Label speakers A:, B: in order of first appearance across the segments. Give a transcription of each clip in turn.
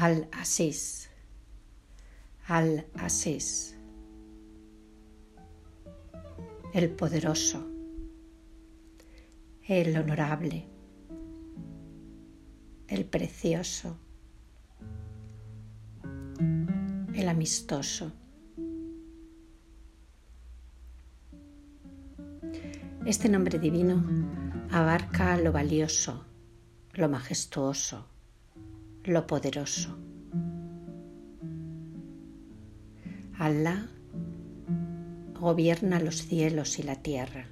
A: Al-Asís, Al-Asís, el poderoso, el honorable, el precioso, el amistoso. Este nombre divino abarca lo valioso, lo majestuoso, lo poderoso. Allah gobierna los cielos y la tierra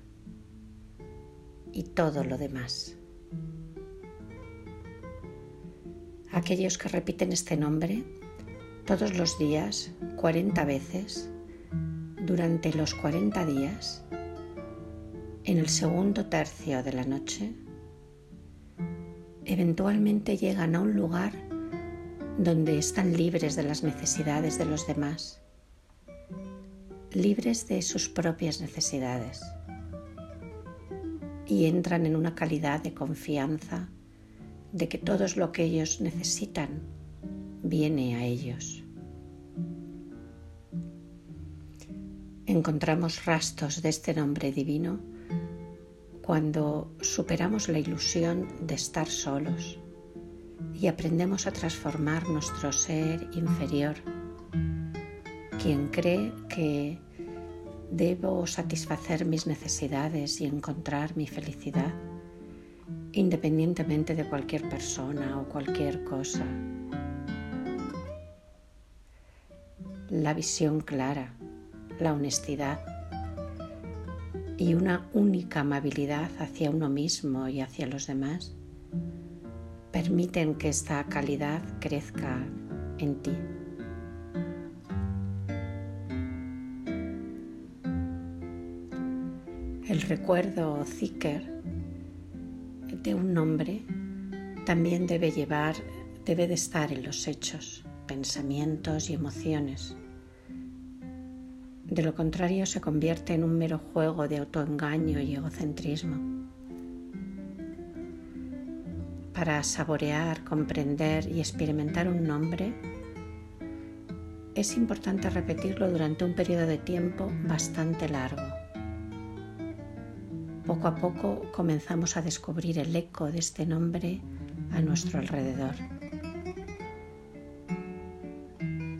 A: y todo lo demás. Aquellos que repiten este nombre todos los días, 40 veces, durante los 40 días, en el segundo tercio de la noche, eventualmente llegan a un lugar donde están libres de las necesidades de los demás, libres de sus propias necesidades y entran en una calidad de confianza de que todo lo que ellos necesitan viene a ellos. Encontramos rastros de este nombre divino cuando superamos la ilusión de estar solos y aprendemos a transformar nuestro ser inferior, quien cree que debo satisfacer mis necesidades y encontrar mi felicidad, independientemente de cualquier persona o cualquier cosa. La visión clara, la honestidad, y una única amabilidad hacia uno mismo y hacia los demás permiten que esta calidad crezca en ti. El recuerdo o zikr de un nombre también debe llevar, debe de estar en los hechos, pensamientos y emociones de lo contrario se convierte en un mero juego de autoengaño y egocentrismo. Para saborear, comprender y experimentar un nombre, es importante repetirlo durante un periodo de tiempo bastante largo. Poco a poco comenzamos a descubrir el eco de este nombre a nuestro alrededor.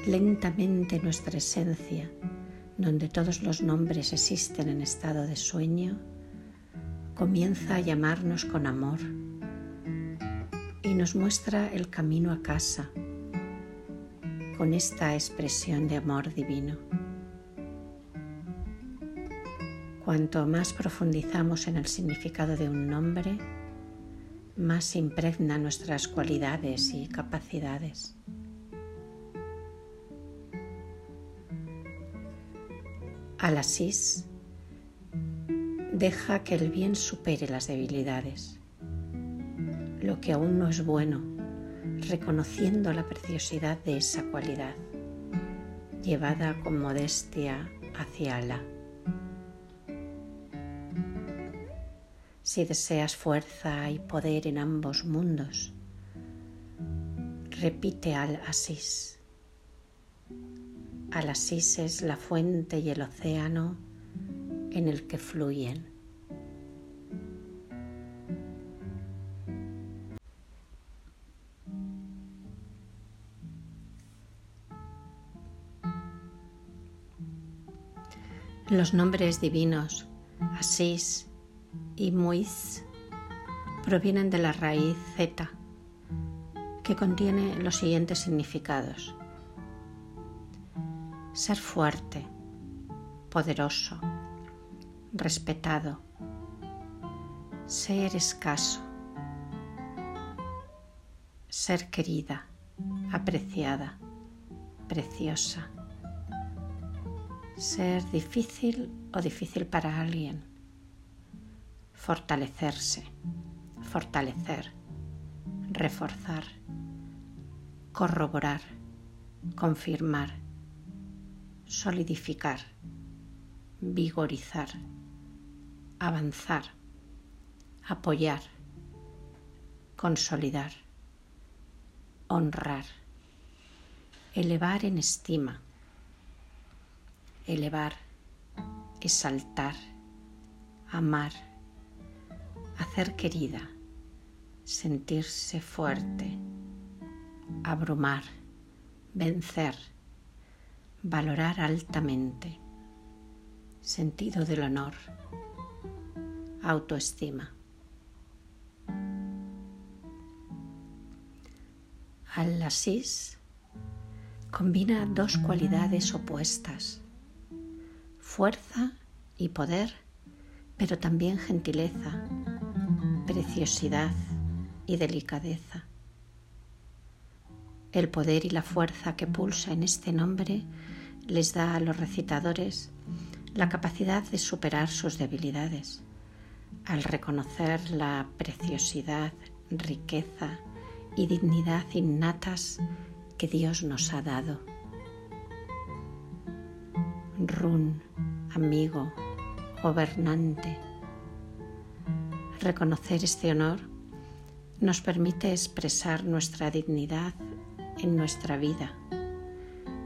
A: Lentamente nuestra esencia donde todos los nombres existen en estado de sueño, comienza a llamarnos con amor y nos muestra el camino a casa con esta expresión de amor divino. Cuanto más profundizamos en el significado de un nombre, más impregna nuestras cualidades y capacidades. Al asís, deja que el bien supere las debilidades, lo que aún no es bueno, reconociendo la preciosidad de esa cualidad, llevada con modestia hacia Alá. Si deseas fuerza y poder en ambos mundos, repite al Asís Asís es la fuente y el océano en el que fluyen. Los nombres divinos Asís y Muiz provienen de la raíz Z, que contiene los siguientes significados ser fuerte, poderoso, respetado, ser escaso, ser querida, apreciada, preciosa, ser difícil o difícil para alguien, fortalecerse, fortalecer, reforzar, corroborar, confirmar solidificar, vigorizar, avanzar, apoyar, consolidar, honrar, elevar en estima, elevar, exaltar, amar, hacer querida, sentirse fuerte, abrumar, vencer, valorar altamente, sentido del honor, autoestima. Al Asís combina dos cualidades opuestas, fuerza y poder, pero también gentileza, preciosidad y delicadeza. El poder y la fuerza que pulsa en este nombre les da a los recitadores la capacidad de superar sus debilidades, al reconocer la preciosidad, riqueza y dignidad innatas que Dios nos ha dado. Run, amigo, gobernante. Reconocer este honor nos permite expresar nuestra dignidad en nuestra vida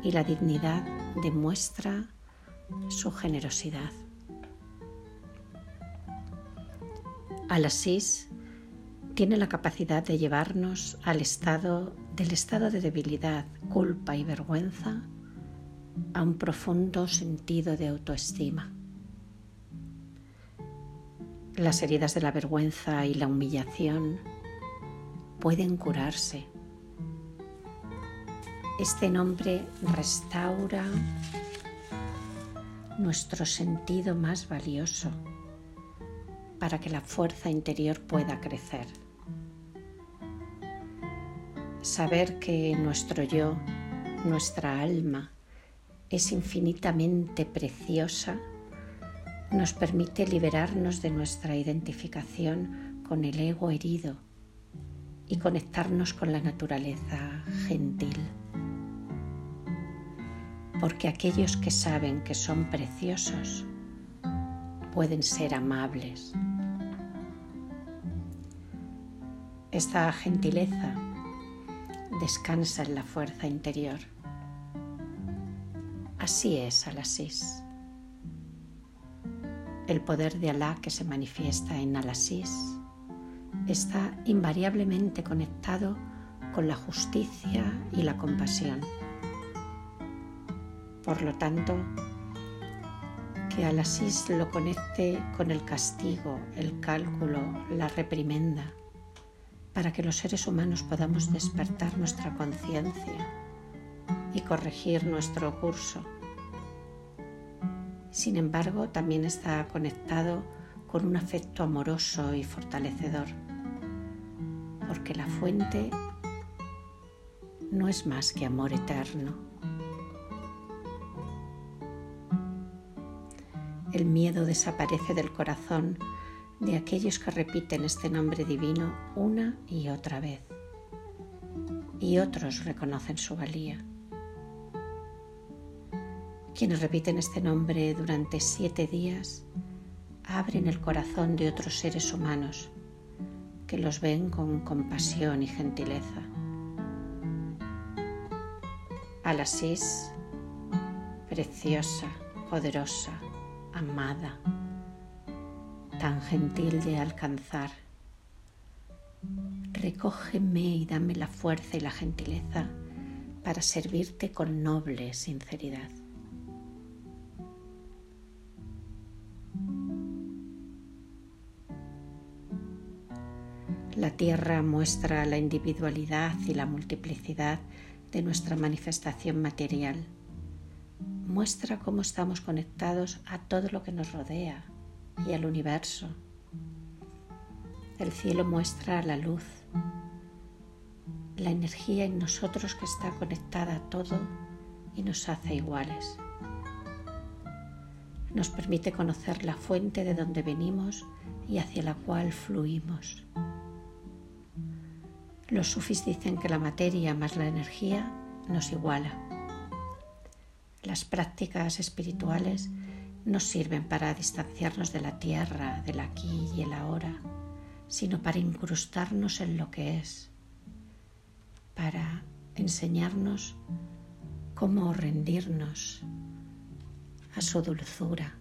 A: y la dignidad demuestra su generosidad. Al Asís tiene la capacidad de llevarnos al estado del estado de debilidad, culpa y vergüenza a un profundo sentido de autoestima. Las heridas de la vergüenza y la humillación pueden curarse. Este nombre restaura nuestro sentido más valioso para que la fuerza interior pueda crecer saber que nuestro yo, nuestra alma, es infinitamente preciosa, nos permite liberarnos de nuestra identificación con el ego herido y conectarnos con la naturaleza gentil. Porque aquellos que saben que son preciosos pueden ser amables. Esta gentileza descansa en la fuerza interior. Así es Alasís. El poder de Alá que se manifiesta en Alasís está invariablemente conectado con la justicia y la compasión. Por lo tanto, que Alasís lo conecte con el castigo, el cálculo, la reprimenda, para que los seres humanos podamos despertar nuestra conciencia y corregir nuestro curso. Sin embargo, también está conectado con un afecto amoroso y fortalecedor, porque la fuente no es más que amor eterno. El miedo desaparece del corazón de aquellos que repiten este nombre divino una y otra vez. Y otros reconocen su valía. Quienes repiten este nombre durante siete días abren el corazón de otros seres humanos que los ven con compasión y gentileza. Alasís, preciosa, poderosa, amada tan gentil de alcanzar. Recógeme y dame la fuerza y la gentileza para servirte con noble sinceridad. La tierra muestra la individualidad y la multiplicidad de nuestra manifestación material. Muestra cómo estamos conectados a todo lo que nos rodea, y al universo. El cielo muestra la luz, la energía en nosotros que está conectada a todo y nos hace iguales. Nos permite conocer la fuente de donde venimos y hacia la cual fluimos. Los sufis dicen que la materia más la energía nos iguala. Las prácticas espirituales no sirven para distanciarnos de la tierra, del aquí y el ahora, sino para incrustarnos en lo que es, para enseñarnos cómo rendirnos a su dulzura.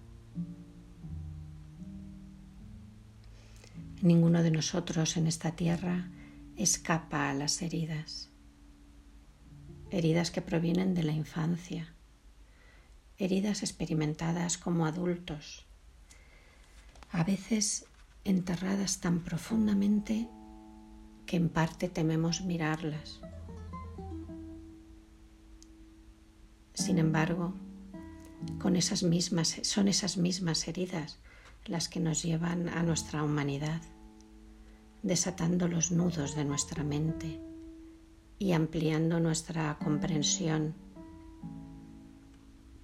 A: Ninguno de nosotros en esta tierra escapa a las heridas, heridas que provienen de la infancia, heridas experimentadas como adultos, a veces enterradas tan profundamente que en parte tememos mirarlas. Sin embargo, con esas mismas, son esas mismas heridas las que nos llevan a nuestra humanidad, desatando los nudos de nuestra mente y ampliando nuestra comprensión,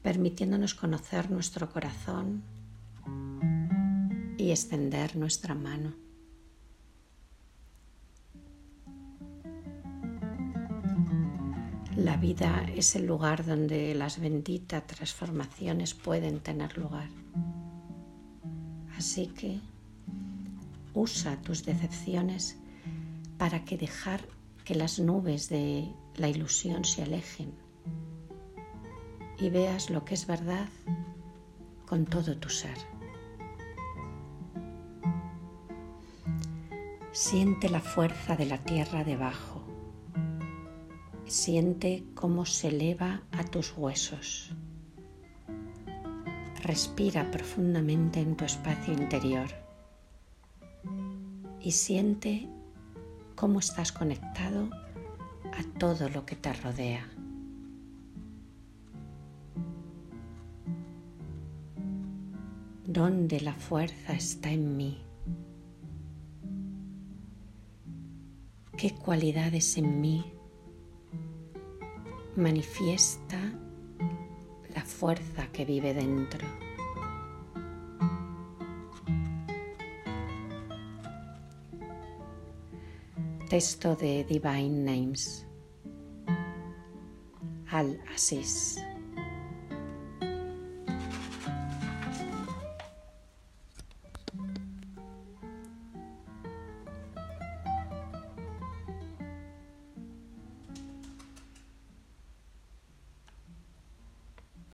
A: permitiéndonos conocer nuestro corazón y extender nuestra mano. La vida es el lugar donde las benditas transformaciones pueden tener lugar. Así que usa tus decepciones para que dejar que las nubes de la ilusión se alejen y veas lo que es verdad con todo tu ser. Siente la fuerza de la tierra debajo. Siente cómo se eleva a tus huesos. Respira profundamente en tu espacio interior y siente cómo estás conectado a todo lo que te rodea. ¿Dónde la fuerza está en mí? ¿Qué cualidades en mí manifiesta fuerza que vive dentro. Texto de Divine Names. Al Asís.